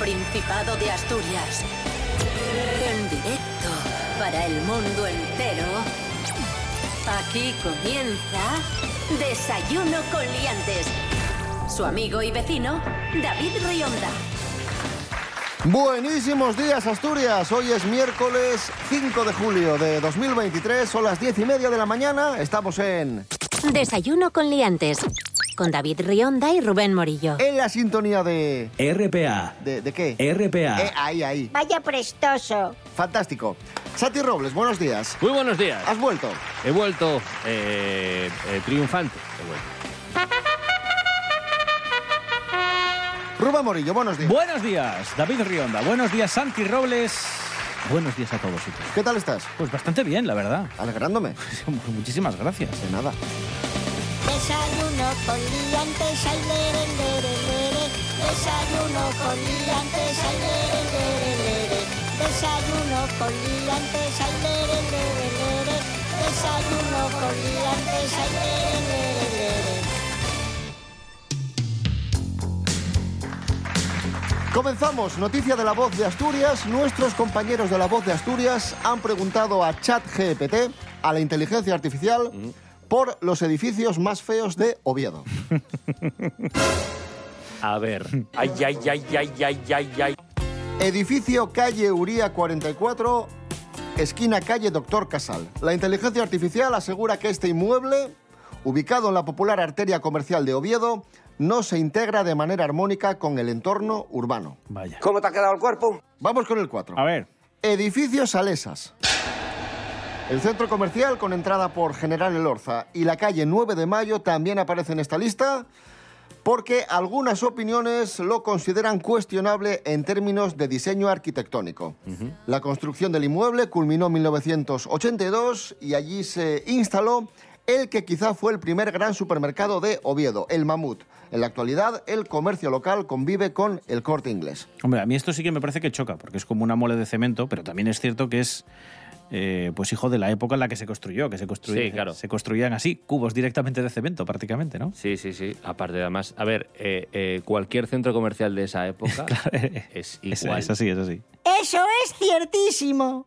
Principado de Asturias. En directo para el mundo entero. Aquí comienza Desayuno con Liantes. Su amigo y vecino, David Rionda. Buenísimos días, Asturias. Hoy es miércoles 5 de julio de 2023. Son las 10 y media de la mañana. Estamos en. Desayuno con Liantes. Con David Rionda y Rubén Morillo. En la sintonía de. RPA. ¿De, de qué? RPA. Eh, ahí, ahí. Vaya prestoso. Fantástico. Sati Robles, buenos días. Muy buenos días. ¿Has vuelto? He vuelto eh, eh, triunfante. He vuelto. Rubén Morillo, buenos días. Buenos días, David Rionda. Buenos días, Santi Robles. Buenos días a todos. ¿Qué tal estás? Pues bastante bien, la verdad. Alegrándome. Muchísimas gracias. De nada. Desayuno con liantes, ay, lere, lere, lere. Desayuno con liantes, ay, lere, lere, lere. Desayuno con liantes, ay, lere, lere, lere. Desayuno con liantes, ay, lere, lere, lere. Comenzamos. Noticia de la voz de Asturias. Nuestros compañeros de la voz de Asturias han preguntado a ChatGPT, a la inteligencia artificial, por los edificios más feos de Oviedo. A ver. Ay, ay, ay, ay, ay, ay, ay. Edificio calle Uría 44, esquina calle Doctor Casal. La inteligencia artificial asegura que este inmueble, ubicado en la popular arteria comercial de Oviedo, no se integra de manera armónica con el entorno urbano. Vaya. ¿Cómo te ha quedado el cuerpo? Vamos con el 4. A ver. Edificio Salesas. El centro comercial con entrada por General Elorza y la calle 9 de Mayo también aparece en esta lista porque algunas opiniones lo consideran cuestionable en términos de diseño arquitectónico. La construcción del inmueble culminó en 1982 y allí se instaló el que quizá fue el primer gran supermercado de Oviedo, el Mamut. En la actualidad, el comercio local convive con el corte inglés. Hombre, a mí esto sí que me parece que choca, porque es como una mole de cemento, pero también es cierto que es eh, pues hijo de la época en la que se construyó, que se, construía, Sí, claro. se construían así, cubos directamente de cemento prácticamente, ¿no? Sí, sí, sí. Aparte, además, a ver, eh, eh, cualquier centro comercial de esa época es Es, igual. es así, es así. Eso es ciertísimo.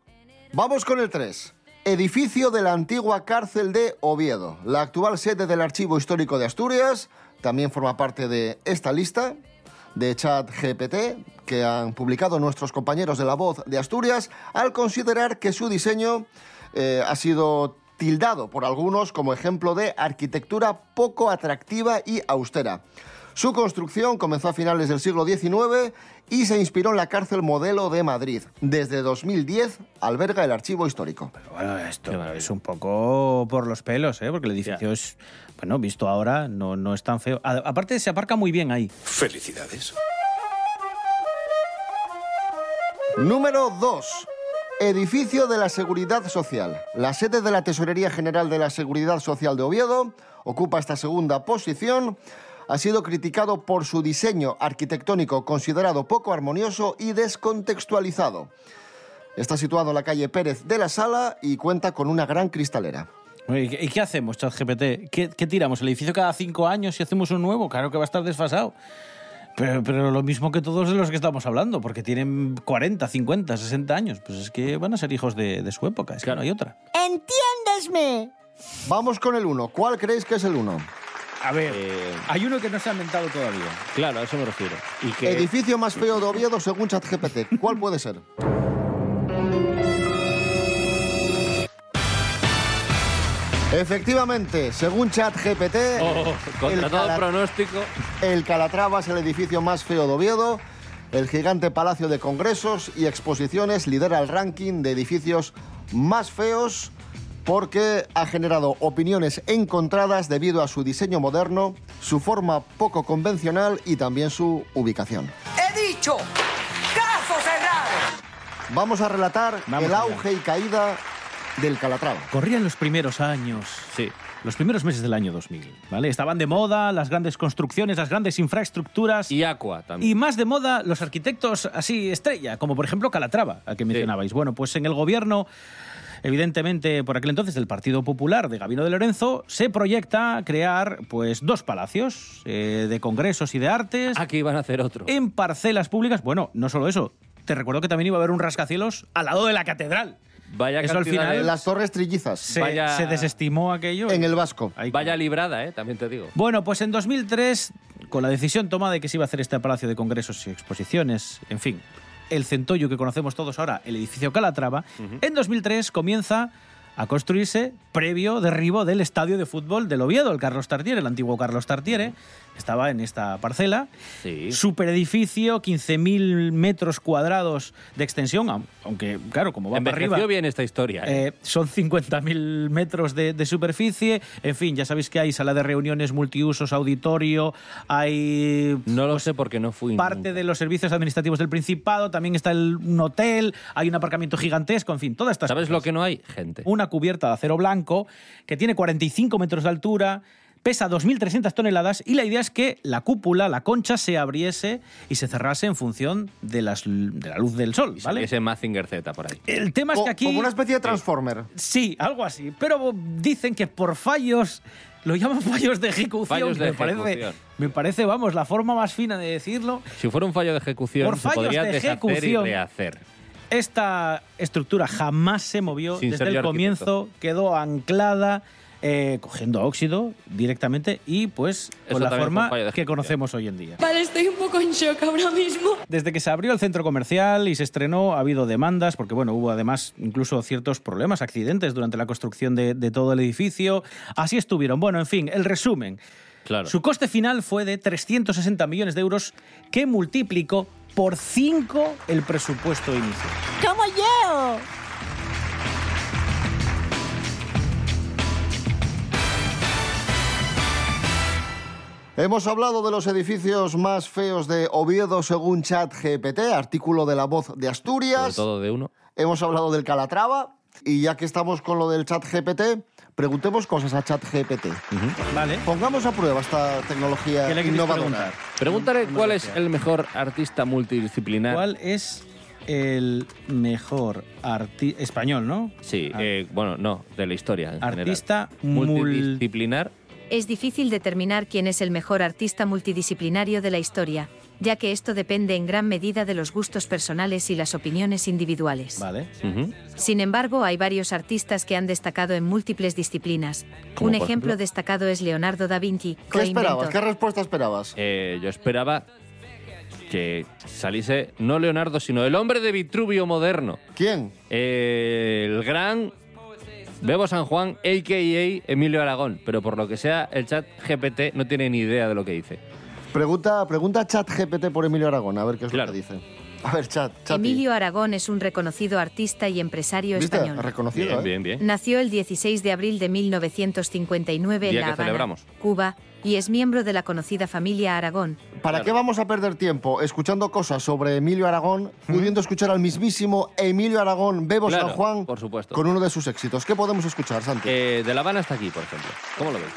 Vamos con el 3. Edificio de la antigua cárcel de Oviedo. La actual sede del Archivo Histórico de Asturias también forma parte de esta lista de chat GPT que han publicado nuestros compañeros de La Voz de Asturias al considerar que su diseño eh, ha sido tildado por algunos como ejemplo de arquitectura poco atractiva y austera. Su construcción comenzó a finales del siglo XIX y se inspiró en la cárcel modelo de Madrid. Desde 2010 alberga el archivo histórico. Bueno, esto es un poco por los pelos, ¿eh? Porque el edificio Ya. es, bueno, visto ahora, no, no es tan feo. A- aparte, se aparca muy bien ahí. Felicidades. Número 2. Edificio de la Seguridad Social. La sede de la Tesorería General de la Seguridad Social de Oviedo ocupa esta segunda posición. Ha sido criticado por su diseño arquitectónico considerado poco armonioso y descontextualizado. Está situado en la calle Pérez de la Sala y cuenta con una gran cristalera. ¿Y qué, hacemos, ChatGPT? ¿Qué, ¿Qué tiramos? ¿El edificio cada cinco años y hacemos un nuevo? Claro que va a estar desfasado. Pero, pero lo mismo que todos de los que estamos hablando, porque tienen 40, 50, 60 años. Pues es que van a ser hijos de, de su época, es que no hay otra. Entiéndesme. Vamos con el 1. ¿Cuál creéis que es el 1? A ver, Eh, hay uno que no se ha inventado todavía. claro, a eso me refiero. Y que Edificio más feo de Oviedo según ChatGPT. ¿Cuál puede ser? Efectivamente, según ChatGPT, Oh, contra el, todo Cala- pronóstico. el Calatrava es el edificio más feo de Oviedo. El gigante Palacio de Congresos y Exposiciones lidera el ranking de edificios más feos porque ha generado opiniones encontradas debido a su diseño moderno, su forma poco convencional y también su ubicación. ¡He dicho! ¡Caso cerrado! Vamos a relatar Vamos el allá. auge y caída del Calatrava. Corrían los primeros años. Sí. Los primeros meses del año 2000, ¿vale? Estaban de moda las grandes construcciones, las grandes infraestructuras. Y Aqua también. Y más de moda los arquitectos así estrella, como por ejemplo Calatrava, al que mencionabais. Bueno, pues en el gobierno evidentemente por aquel entonces del Partido Popular de Gabino de Lorenzo, se proyecta crear pues dos palacios eh, de congresos y de artes Aquí van a hacer otro. en parcelas públicas. Bueno, no solo eso, te recuerdo que también iba a haber un rascacielos al lado de la catedral. Vaya Eso al final- de- Las torres trillizas. Se, Vaya- se desestimó aquello. En el Vasco. Ahí- Vaya librada, ¿eh? También te digo. Bueno, pues en 2003, con la decisión tomada de que se iba a hacer este Palacio de Congresos y Exposiciones, en fin, el centollo que conocemos todos ahora, el edificio Calatrava, en 2003 comienza a construirse previo derribo del estadio de fútbol del Oviedo, el Carlos Tartiere, el antiguo Carlos Tartiere, estaba en esta parcela. Sí. Superedificio, 15.000 metros cuadrados de extensión, aun- aunque, claro, como va para Envejeció arriba... bien esta historia. ¿eh? Eh, son 50.000 metros de, de superficie. En fin, ya sabéis que hay sala de reuniones multiusos, auditorio, hay no lo sé porque no fui. parte nunca. de los servicios administrativos del Principado, también está el, un hotel, hay un aparcamiento gigantesco, en fin, todas estas ¿Sabes cosas. lo que no hay? Gente. Una cubierta de acero blanco que tiene 45 metros de altura, pesa 2.300 toneladas y la idea es que la cúpula, la concha, se abriese y se cerrase en función de, las, de la luz del sol, ¿vale? Ese Mazinger Z por ahí. El tema es que aquí... Como una especie de Transformer. Sí, algo así. Pero dicen que por fallos, lo llaman fallos de ejecución. Fallos de me, Parece, ejecución. me parece, vamos, la forma más fina de decirlo. Si fuera un fallo de ejecución, Por se fallos podría de deshacer ejecución. y rehacer. Esta estructura jamás se movió. Sin Desde el comienzo quedó anclada, eh, cogiendo óxido directamente y pues Eso con la forma que conocemos hoy en día. Vale, estoy un poco en shock ahora mismo. Desde que se abrió el centro comercial y se estrenó, ha habido demandas, porque bueno, hubo además incluso ciertos problemas, accidentes durante la construcción de, de todo el edificio. Así estuvieron. Bueno, en fin, el resumen. Claro. Su coste final fue de 360 millones de euros, que multiplicó por 5 el presupuesto inicial. ¡Como yo! Hemos hablado de los edificios más feos de Oviedo según ChatGPT, artículo de La Voz de Sobre Asturias. todo de uno. Hemos hablado del Calatrava y ya que estamos con lo del ChatGPT, preguntemos cosas a ChatGPT. Vale. Pongamos a prueba esta tecnología ¿Qué le innovadora. preguntar? Pregúntale cuál es el mejor artista multidisciplinar. ¿Cuál es el mejor artista español, no? Sí, Ar- eh, bueno, no, de la historia. En Artista general. mul- multidisciplinar. Es difícil determinar quién es el mejor artista multidisciplinario de la historia, ya que esto depende en gran medida de los gustos personales y las opiniones individuales. Vale. Sin embargo, hay varios artistas que han destacado en múltiples disciplinas. ¿Cómo, Un ejemplo ejemplo? destacado es Leonardo da Vinci, ¿Qué esperabas? ¿Qué respuesta esperabas? Eh, yo esperaba que saliese no Leonardo, sino el hombre de Vitruvio moderno. ¿Quién? Eh, el gran Bebo San Juan, a.k.a. Emilio Aragón. Pero por lo que sea, el chat GPT no tiene ni idea de lo que dice. Pregunta, pregunta a ChatGPT por Emilio Aragón, a ver qué es Claro. lo que dice. A ver, chat, chat. Emilio Aragón es un reconocido artista y empresario ¿Viste? español. Reconocido, Bien, ¿eh? bien, bien. Nació el 16 de abril de 1959 en La Habana, celebramos. Cuba, y es miembro de la conocida familia Aragón. ¿Para Claro. qué vamos a perder tiempo escuchando cosas sobre Emilio Aragón, pudiendo escuchar al mismísimo Emilio Aragón, Bebo Claro, San Juan, por supuesto. con uno de sus éxitos? ¿Qué podemos escuchar, Santi? Eh, de La Habana hasta aquí, por ejemplo. ¿Cómo lo ves?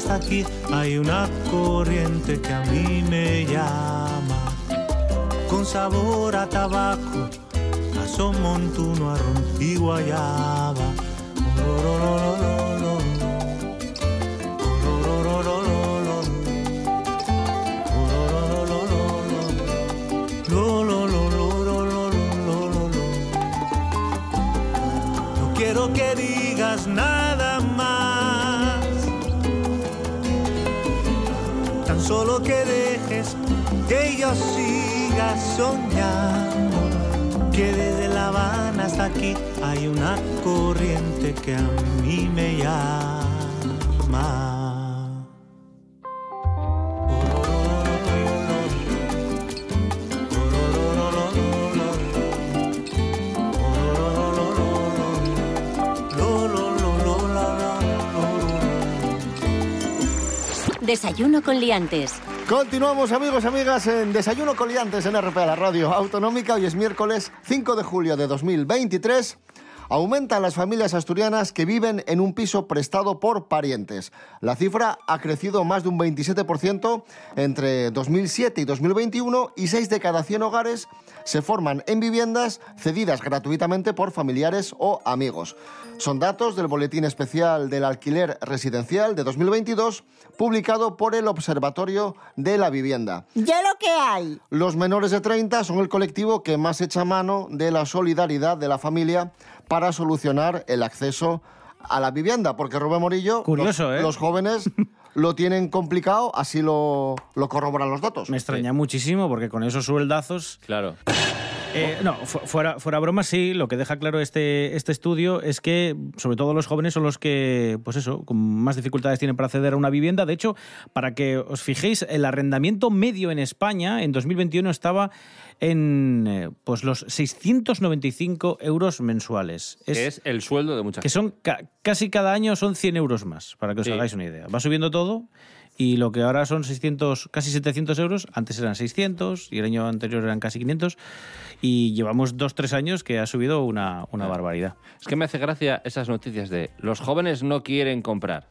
Hasta aquí hay una corriente que a mí me llama. Con sabor a tabaco, a son montuno, a ron y guayaba. No quiero que digas nada solo que dejes que yo siga soñando, que desde La Habana hasta aquí hay una corriente que a mí me llama. Desayuno con liantes. Continuamos amigos amigas en Desayuno Coliantes en RPA, la radio autonómica. Hoy es miércoles 5 de julio de 2023. Aumentan las familias asturianas que viven en un piso prestado por parientes. La cifra ha crecido más de un 27% entre 2007 y 2021 y 6 de cada 100 hogares se forman en viviendas cedidas gratuitamente por familiares o amigos. Son datos del Boletín Especial del Alquiler Residencial de 2022, publicado por el Observatorio de la Vivienda. Ya lo que hay. Los menores de 30 son el colectivo que más echa mano de la solidaridad de la familia para solucionar el acceso a la vivienda, porque Rubén Morillo, Curioso, los, ¿eh? los jóvenes lo tienen complicado, así lo, lo corroboran los datos. Me extraña muchísimo porque con esos sueldazos Claro. Eh, no, fu- fuera, fuera broma, sí. Lo que deja claro este, este estudio es que, sobre todo los jóvenes, son los que, pues eso, con más dificultades tienen para acceder a una vivienda. De hecho, para que os fijéis, el arrendamiento medio en España en 2021 estaba en eh, pues los 695 euros mensuales. Es, Que es el sueldo de mucha que son ca- casi cada año son 100 euros más, para que os Sí. hagáis una idea. Va subiendo todo y lo que ahora son 600, casi 700 euros, antes eran 600 y el año anterior eran casi 500 y llevamos dos, tres años que ha subido una, una barbaridad. Es que me hace gracia esas noticias de los jóvenes no quieren comprar.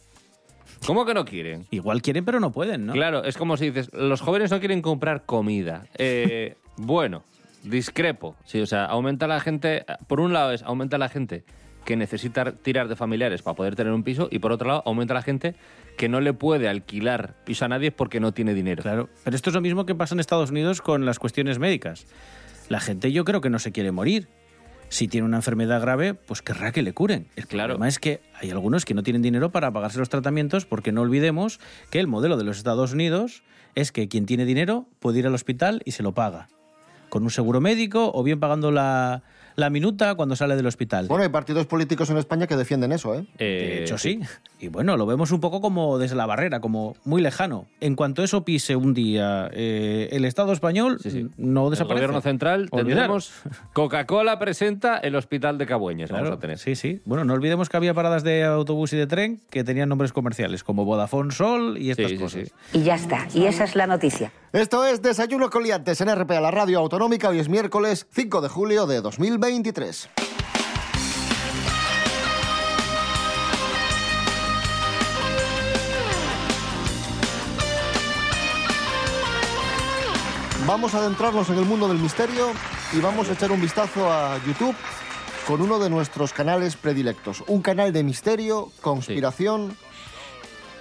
¿Cómo que no quieren? Igual quieren pero no pueden, ¿no? Claro, es como si dices, los jóvenes no quieren comprar comida. Eh, bueno, discrepo. Sí, o sea, aumenta la gente. Por un lado es aumenta la gente que necesita tirar de familiares para poder tener un piso y por otro lado aumenta la gente que no le puede alquilar piso a nadie porque no tiene dinero. Claro, pero esto es lo mismo que pasa en Estados Unidos con las cuestiones médicas. La gente yo creo que no se quiere morir. Si tiene una enfermedad grave, pues querrá que le curen. El Claro. problema es que hay algunos que no tienen dinero para pagarse los tratamientos porque no olvidemos que el modelo de los Estados Unidos es que quien tiene dinero puede ir al hospital y se lo paga. Con un seguro médico o bien pagando la, la minuta cuando sale del hospital. Bueno, hay partidos políticos en España que defienden eso, ¿eh? De hecho, sí. Y bueno, lo vemos un poco como desde la barrera, como muy lejano. En cuanto eso pise un día eh, el Estado español, no El desaparece. gobierno central tendremos Coca-Cola presenta el hospital de Cabueñes. Claro, Vamos a tener. Sí, sí. Bueno, no olvidemos que había paradas de autobús y de tren que tenían nombres comerciales, como Vodafone Sol y estas Sí, sí, cosas. sí. Y ya está. Y esa es la noticia. Esto es Desayuno Coliantes en RPA, la radio autonómica. Hoy es miércoles 5 de julio de 2023. Vamos a adentrarnos en el mundo del misterio y vamos a echar un vistazo a YouTube con uno de nuestros canales predilectos. Un canal de misterio, conspiración,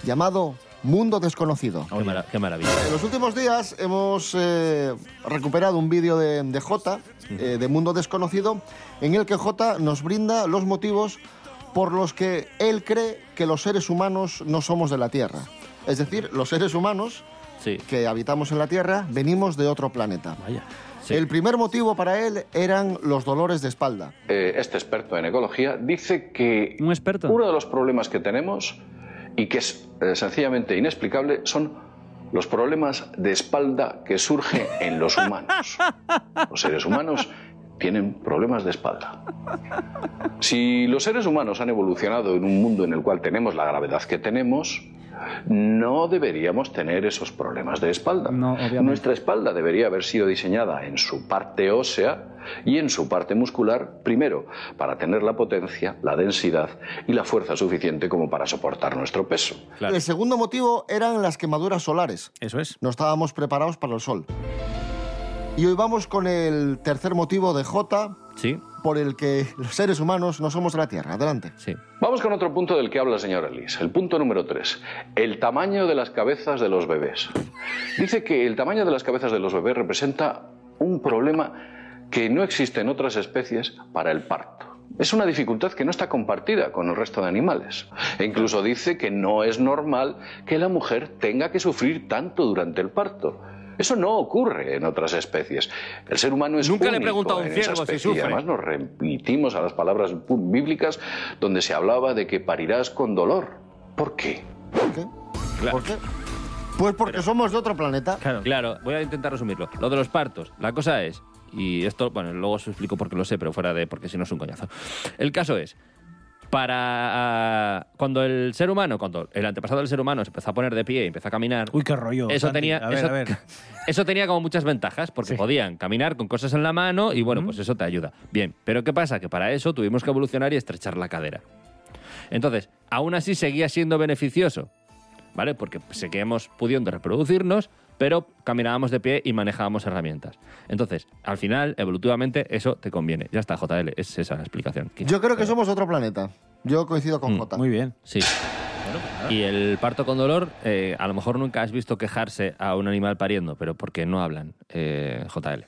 llamado Mundo Desconocido. Qué, qué maravilla. En los últimos días hemos eh, recuperado un vídeo de, de J, eh, de Mundo Desconocido, en el que J nos brinda los motivos por los que él cree que los seres humanos no somos de la Tierra. Es decir, los seres humanos Sí. que habitamos en la Tierra venimos de otro planeta. Vaya. El primer motivo para él eran los dolores de espalda. Eh, este experto en ecología dice que Un experto. uno de los problemas que tenemos y que es eh, sencillamente inexplicable son los problemas de espalda que surgen en los humanos. Los seres humanos tienen problemas de espalda. Si los seres humanos han evolucionado en un mundo en el cual tenemos la gravedad que tenemos, no deberíamos tener esos problemas de espalda. Nuestra espalda debería haber sido diseñada en su parte ósea y en su parte muscular, primero, para tener la potencia, la densidad y la fuerza suficiente como para soportar nuestro peso. El segundo motivo eran las quemaduras solares. Eso es. No estábamos preparados para el sol. Y hoy vamos con el tercer motivo de J, Sí, por el que los seres humanos no somos de la Tierra. Adelante. sí. Vamos con otro punto del que habla el señor Ellis, el punto número 3, el tamaño de las cabezas de los bebés. Dice que el tamaño de las cabezas de los bebés representa un problema que no existe en otras especies para el parto. Es una dificultad que no está compartida con el resto de animales. E incluso dice que no es normal que la mujer tenga que sufrir tanto durante el parto. Eso no ocurre en otras especies. El ser humano es Nunca le he único preguntado a un ciervo si especie. sufre. Además nos remitimos a las palabras bíblicas donde se hablaba de que parirás con dolor. ¿Por qué? ¿Por qué? ¿Por qué? Pues porque somos de otro planeta. Claro. voy a intentar resumirlo. Lo de los partos, la cosa es, y esto, bueno, luego os explico por qué lo sé, pero fuera de, porque si no es un coñazo. El caso es, para ah, cuando el ser humano, cuando el antepasado del ser humano se empezó a poner de pie y empezó a caminar, Uy, qué rollo. eso Santi. tenía, A ver, eso, a ver. eso tenía como muchas ventajas, porque podían caminar con cosas en la mano y bueno, pues eso te ayuda. Bien, pero ¿qué pasa? Que para eso tuvimos que evolucionar y estrechar la cadera. Entonces, aún así seguía siendo beneficioso, ¿vale? Porque seguíamos pudiendo reproducirnos, pero caminábamos de pie y manejábamos herramientas. Entonces, al final, evolutivamente, eso te conviene. Ya está, JL, es esa la explicación. Yo creo que somos otro planeta. Yo coincido con. Mm, Muy bien. Sí. Y el parto con dolor, eh, a lo mejor nunca has visto quejarse a un animal pariendo, pero porque no hablan, eh, JL.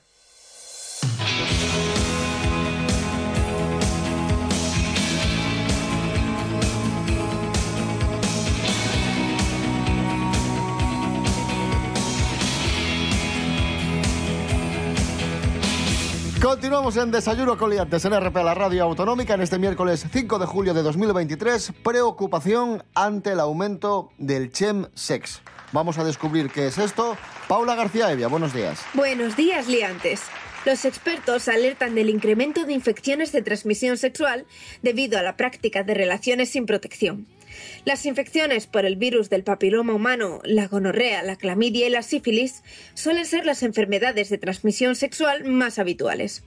Continuamos en Desayuno con Liantes en RP, la radio autonómica, en este miércoles 5 de julio de 2023. Preocupación ante el aumento del chemsex. Vamos a descubrir qué es esto. Paula García Evia, buenos días. Buenos días, liantes. Los expertos alertan del incremento de infecciones de transmisión sexual debido a la práctica de relaciones sin protección. Las infecciones por el virus del papiloma humano, la gonorrea, la clamidia y la sífilis suelen ser las enfermedades de transmisión sexual más habituales.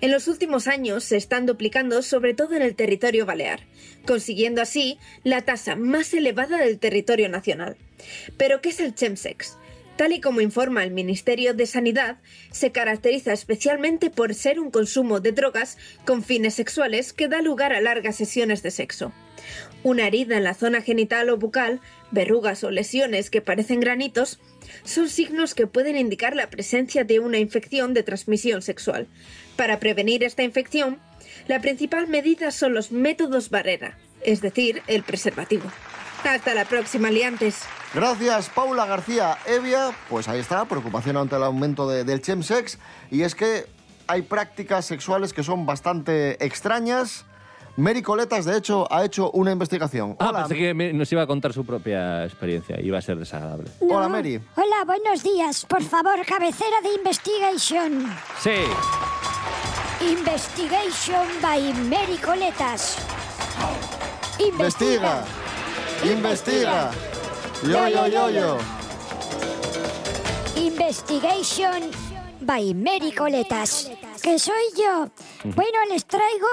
En los últimos años se están duplicando sobre todo en el territorio balear, consiguiendo así la tasa más elevada del territorio nacional. ¿Pero qué es el chemsex? Tal y como informa el Ministerio de Sanidad, se caracteriza especialmente por ser un consumo de drogas con fines sexuales que da lugar a largas sesiones de sexo. Una herida en la zona genital o bucal, verrugas o lesiones que parecen granitos, son signos que pueden indicar la presencia de una infección de transmisión sexual. Para prevenir esta infección, la principal medida son los métodos barrera, es decir, el preservativo. Hasta la próxima, liantes. Gracias, Paula García Evia. Pues ahí está, preocupación ante el aumento de- del chemsex. Y es que hay prácticas sexuales que son bastante extrañas. Mary Coletas, de hecho, ha hecho una investigación. Ah, Hola, pensé que nos iba a contar su propia experiencia. Iba a ser desagradable. Hola, Mary. Hola, buenos días. Por favor, cabecera de Investigation. Sí. Investigation by Mary Coletas. Investiga. Investiga. Yo, yo, yo, yo. Investigation by Mary Coletas. Que soy yo. Bueno, les traigo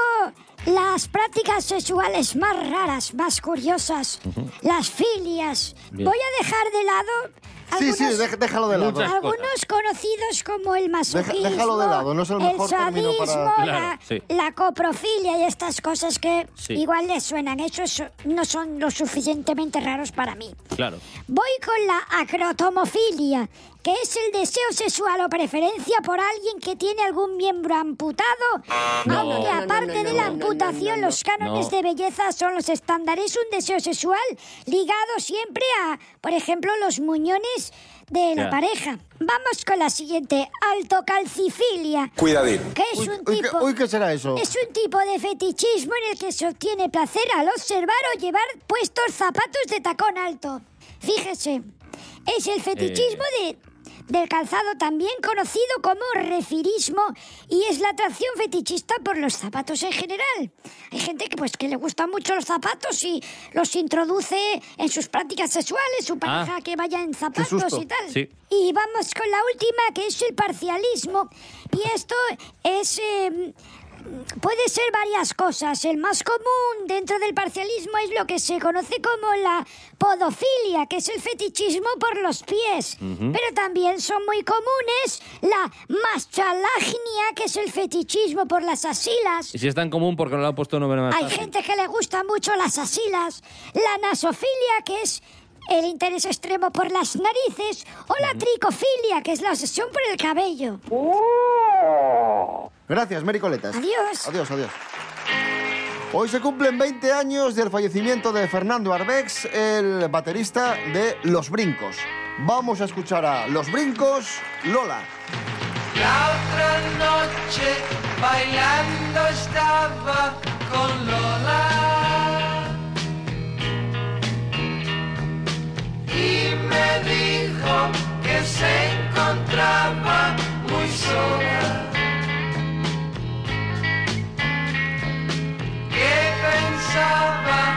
las prácticas sexuales más raras, más curiosas. Las filias. Bien. Voy a dejar de lado. Sí, sí, déjalo de lado. Algunos conocidos como el masochismo, déjalo de lado, no es el mejor término para- sadismo, Claro, la, sí. la coprofilia y estas cosas que Sí. igual les suenan. Esos no son lo suficientemente raros para mí. Claro. Voy con la acrotomofilia, que es el deseo sexual o preferencia por alguien que tiene algún miembro amputado, No. aunque No, no, aparte no, de la no, no, amputación no, no. los cánones No. de belleza son los estándares, un deseo sexual ligado siempre a, por ejemplo, los muñones de la pareja. Vamos con la siguiente, altocalcifilia. Cuidadín. Que es Uy, un tipo... ¿qué- uy, ¿qué será eso? Es un tipo de fetichismo en el que se obtiene placer al observar o llevar puestos zapatos de tacón alto. Fíjese, es el fetichismo de, del calzado también conocido como refirismo y es la atracción fetichista por los zapatos en general. Hay gente que pues que le gustan mucho los zapatos y los introduce en sus prácticas sexuales, su pareja Ah. que vaya en zapatos y tal. Sí. Y vamos con la última, que es el parcialismo. Y esto es... eh, puede ser varias cosas. El más común dentro del parcialismo es lo que se conoce como la podofilia, que es el fetichismo por los pies. Pero también son muy comunes la maschalagnia, que es el fetichismo por las asilas. Y si es tan común, porque no lo han puesto nombre más Hay fácil? gente que le gusta mucho las asilas, la nasofilia, que es el interés extremo por las narices, o la tricofilia, que es la obsesión por el cabello. Gracias, Mary Coletas. Adiós. Adiós, adiós. Hoy se cumplen 20 años del fallecimiento de Fernando Arbex, el baterista de Los Brincos. Vamos a escuchar a Los Brincos, Lola. La otra noche bailando estaba con Lola y me dijo que se encontraba muy sola. salvation.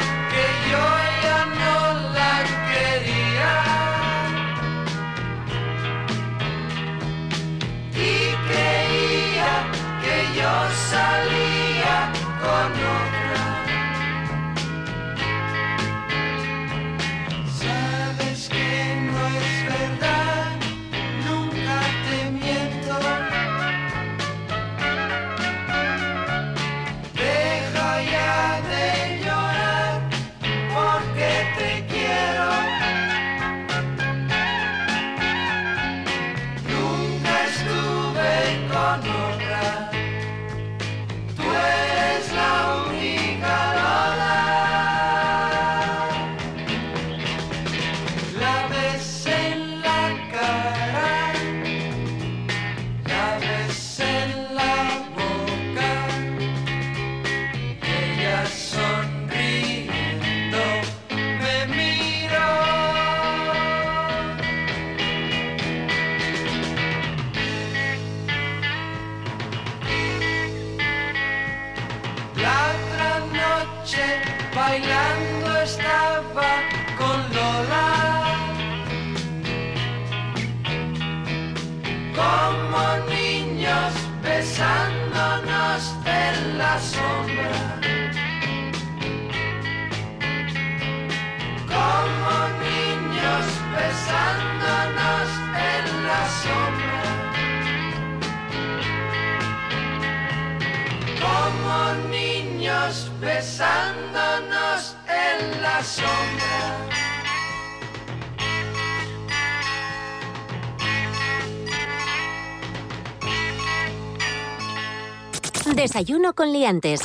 bailando estaba besándonos en la sombra. Desayuno con liantes.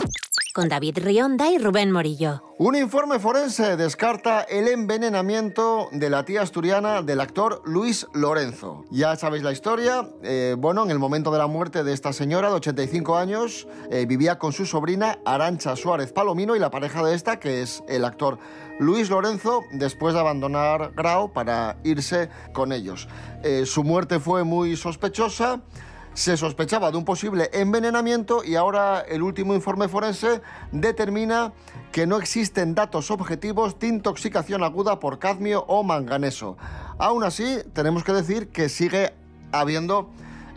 Con David Rionda y Rubén Morillo. Un informe forense descarta el envenenamiento de la tía asturiana del actor Luis Lorenzo. Ya sabéis la historia. eh, bueno, en el momento de la muerte de esta señora de 85 años, eh, vivía con su sobrina Arancha Suárez Palomino y la pareja de esta, que es el actor Luis Lorenzo, después de abandonar Grau para irse con ellos. Eh, su muerte fue muy sospechosa. Se sospechaba de un posible envenenamiento y ahora el último informe forense determina que no existen datos objetivos de intoxicación aguda por cadmio o manganeso. Aún así, tenemos que decir que sigue habiendo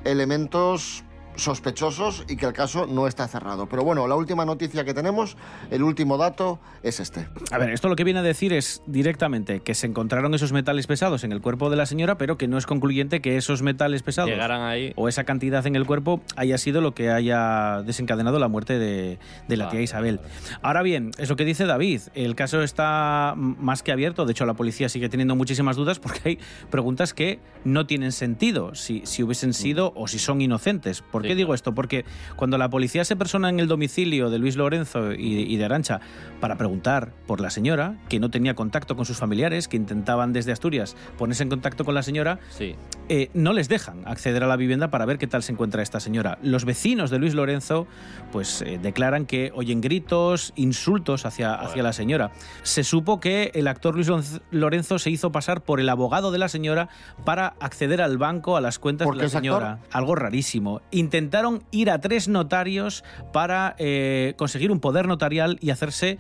elementos sospechosos y que el caso no está cerrado. Pero bueno, la última noticia que tenemos, el último dato es este. A ver, esto lo que viene a decir es directamente que se encontraron esos metales pesados en el cuerpo de la señora, pero que no es concluyente que esos metales pesados Llegaran ahí. o esa cantidad en el cuerpo haya sido lo que haya desencadenado la muerte de, de la tía Isabel. Ahora bien, es lo que dice David, el caso está más que abierto, de hecho la policía sigue teniendo muchísimas dudas porque hay preguntas que no tienen sentido, si, si hubiesen sido o si son inocentes. ¿Por Sí, qué digo esto? Porque cuando la policía se persona en el domicilio de Luis Lorenzo y, y de Arancha para preguntar por la señora, que no tenía contacto con sus familiares, que intentaban desde Asturias ponerse en contacto con la señora, Sí. eh, no les dejan acceder a la vivienda para ver qué tal se encuentra esta señora. Los vecinos de Luis Lorenzo pues eh, declaran que oyen gritos, insultos hacia, hacia la señora. Se supo que el actor Luis Lorenzo se hizo pasar por el abogado de la señora para acceder al banco, a las cuentas ¿Por de la actor? señora. Algo rarísimo. Intentaron ir a tres notarios para eh, conseguir un poder notarial y hacerse,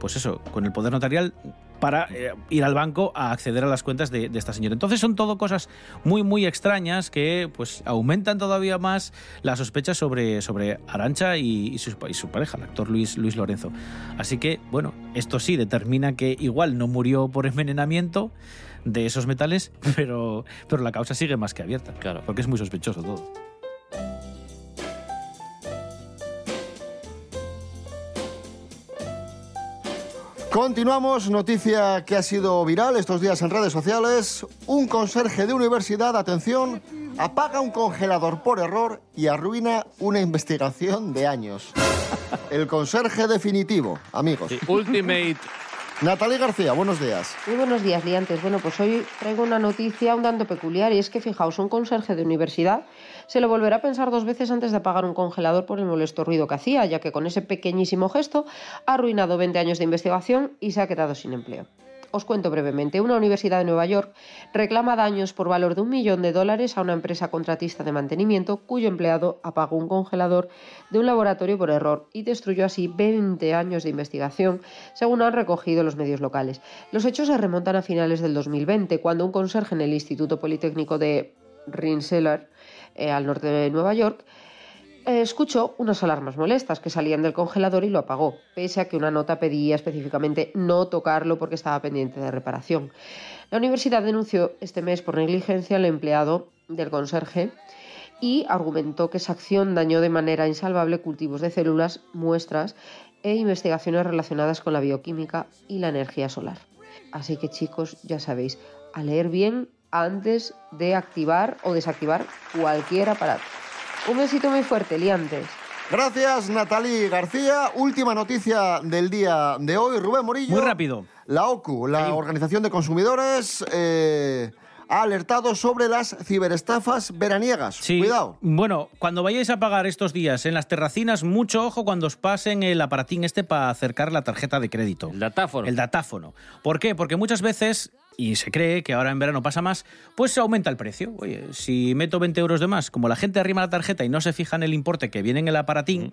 pues eso, con el poder notarial para eh, ir al banco a acceder a las cuentas de, de esta señora. Entonces son todo cosas muy, muy extrañas que pues aumentan todavía más la sospecha sobre, sobre Arancha y, y su, y su pareja, el actor Luis, Luis Lorenzo. Así que, bueno, esto sí determina que igual no murió por envenenamiento de esos metales, pero, pero la causa sigue más que abierta. Claro. Porque es muy sospechoso todo. Continuamos, noticia que ha sido viral estos días en redes sociales. Un conserje de universidad, atención, apaga un congelador por error y arruina una investigación de años. El conserje definitivo, amigos. Ultimate Natalie García, buenos días. Muy buenos días, liantes. Bueno, pues hoy traigo una noticia un tanto peculiar y es que, fijaos, un conserje de universidad se lo volverá a pensar dos veces antes de apagar un congelador por el molesto ruido que hacía, ya que con ese pequeñísimo gesto ha arruinado 20 años de investigación y se ha quedado sin empleo. Os cuento brevemente. Una universidad de Nueva York reclama daños por valor de un millón de dólares a una empresa contratista de mantenimiento cuyo empleado apagó un congelador de un laboratorio por error y destruyó así 20 años de investigación, según han recogido los medios locales. Los hechos se remontan a finales del 2020, cuando un conserje en el Instituto Politécnico de Rensselaer, eh, al norte de Nueva York, escuchó unas alarmas molestas que salían del congelador y lo apagó, pese a que una nota pedía específicamente no tocarlo porque estaba pendiente de reparación. La universidad denunció este mes por negligencia al empleado del conserje y argumentó que esa acción dañó de manera insalvable cultivos de células, muestras e investigaciones relacionadas con la bioquímica y la energía solar. Así que chicos, ya sabéis, a leer bien antes de activar o desactivar cualquier aparato. Un besito muy fuerte, liantes. Gracias, Natalie García. Última noticia del día de hoy. Rubén Morillo. Muy rápido. La OCU, la Organización de Consumidores, eh, ha alertado sobre las ciberestafas veraniegas. Sí. Cuidado. Bueno, cuando vayáis a pagar estos días en las terracinas, mucho ojo cuando os pasen el aparatín este para acercar la tarjeta de crédito. El datáfono. El datáfono. ¿Por qué? Porque muchas veces, y se cree que ahora en verano pasa más, pues se aumenta el precio. Oye, si meto 20 euros de más, como la gente arrima la tarjeta y no se fija en el importe que viene en el aparatín,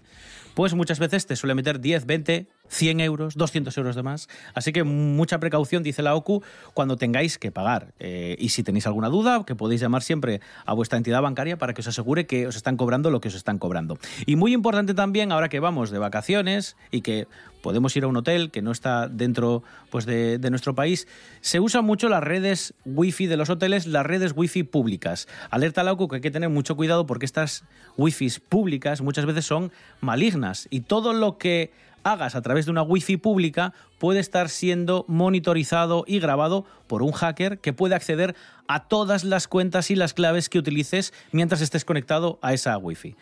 pues muchas veces te suele meter 10, 20, 100 euros, 200 euros de más. Así que mucha precaución, dice la OCU, cuando tengáis que pagar. Eh, y si tenéis alguna duda, que podéis llamar siempre a vuestra entidad bancaria para que os asegure que os están cobrando lo que os están cobrando. Y muy importante también, ahora que vamos de vacaciones y que podemos ir a un hotel que no está dentro pues, de, nuestro país, se usan mucho las redes wifi de los hoteles, las redes wifi públicas. Alerta la OCU que hay que tener mucho cuidado porque estas wifis públicas muchas veces son malignas y todo lo que hagas a través de una wifi pública puede estar siendo monitorizado y grabado por un hacker que puede acceder a todas las cuentas y las claves que utilices mientras estés conectado a esa wifi.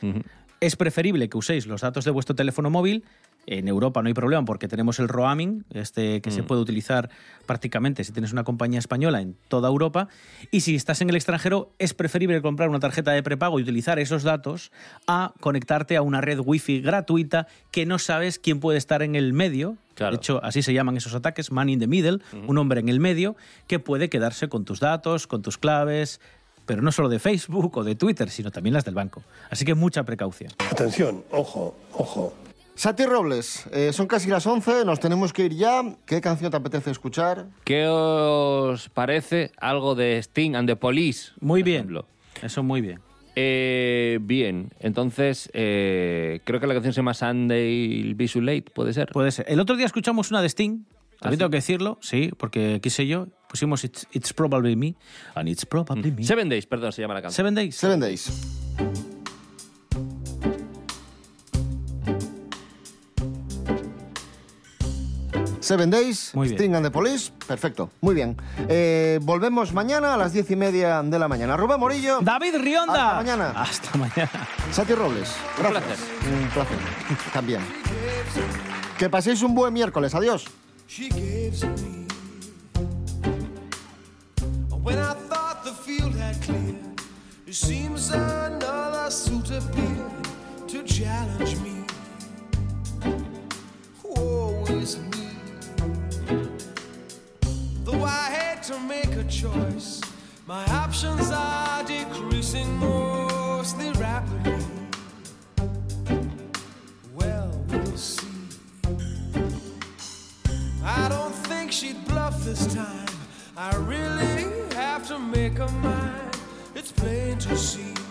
Es preferible que uséis los datos de vuestro teléfono móvil. En Europa no hay problema porque tenemos el roaming, este que se Mm. puede utilizar prácticamente si tienes una compañía española en toda Europa. Y si estás en el extranjero, es preferible comprar una tarjeta de prepago y utilizar esos datos a conectarte a una red wifi gratuita que no sabes quién puede estar en el medio. De hecho, así se llaman esos ataques, man in the middle, un hombre en el medio que puede quedarse con tus datos, con tus claves, pero no solo de Facebook o de Twitter, sino también las del banco. Así que mucha precaución. Atención, ojo, ojo. Sati Robles, eh, son casi las 11, nos tenemos que ir ya. ¿Qué canción te apetece escuchar? ¿Qué os parece algo de Sting and the Police? Muy bien. ejemplo? Eso muy bien. Eh, bien, entonces eh, creo que la canción se llama Sunday Be So Late, ¿puede ser? Puede ser. El otro día escuchamos una de Sting, ¿Ah, también tengo que decirlo, sí, porque quise yo, pusimos It's, It's Probably Me, and It's Probably Me. Seven Days, perdón, se llama la canción. Seven Days. Seven Days. Seven Days, Muy bien. Sting and the Police, perfecto, muy bien. Eh, volvemos mañana a las diez y media de la mañana. Rubén Morillo. David Rionda. Hasta mañana. Hasta mañana. Sati Robles. Un gracias. placer. Un placer. También. Que paséis un buen miércoles. Adiós. she gives me. When I thought the field had cleared, it seems another suit appeared to challenge me. Choice, my options are decreasing mostly rapidly. Well, we'll see. I don't think she'd bluff this time. I really have to make a mind. It's plain to see.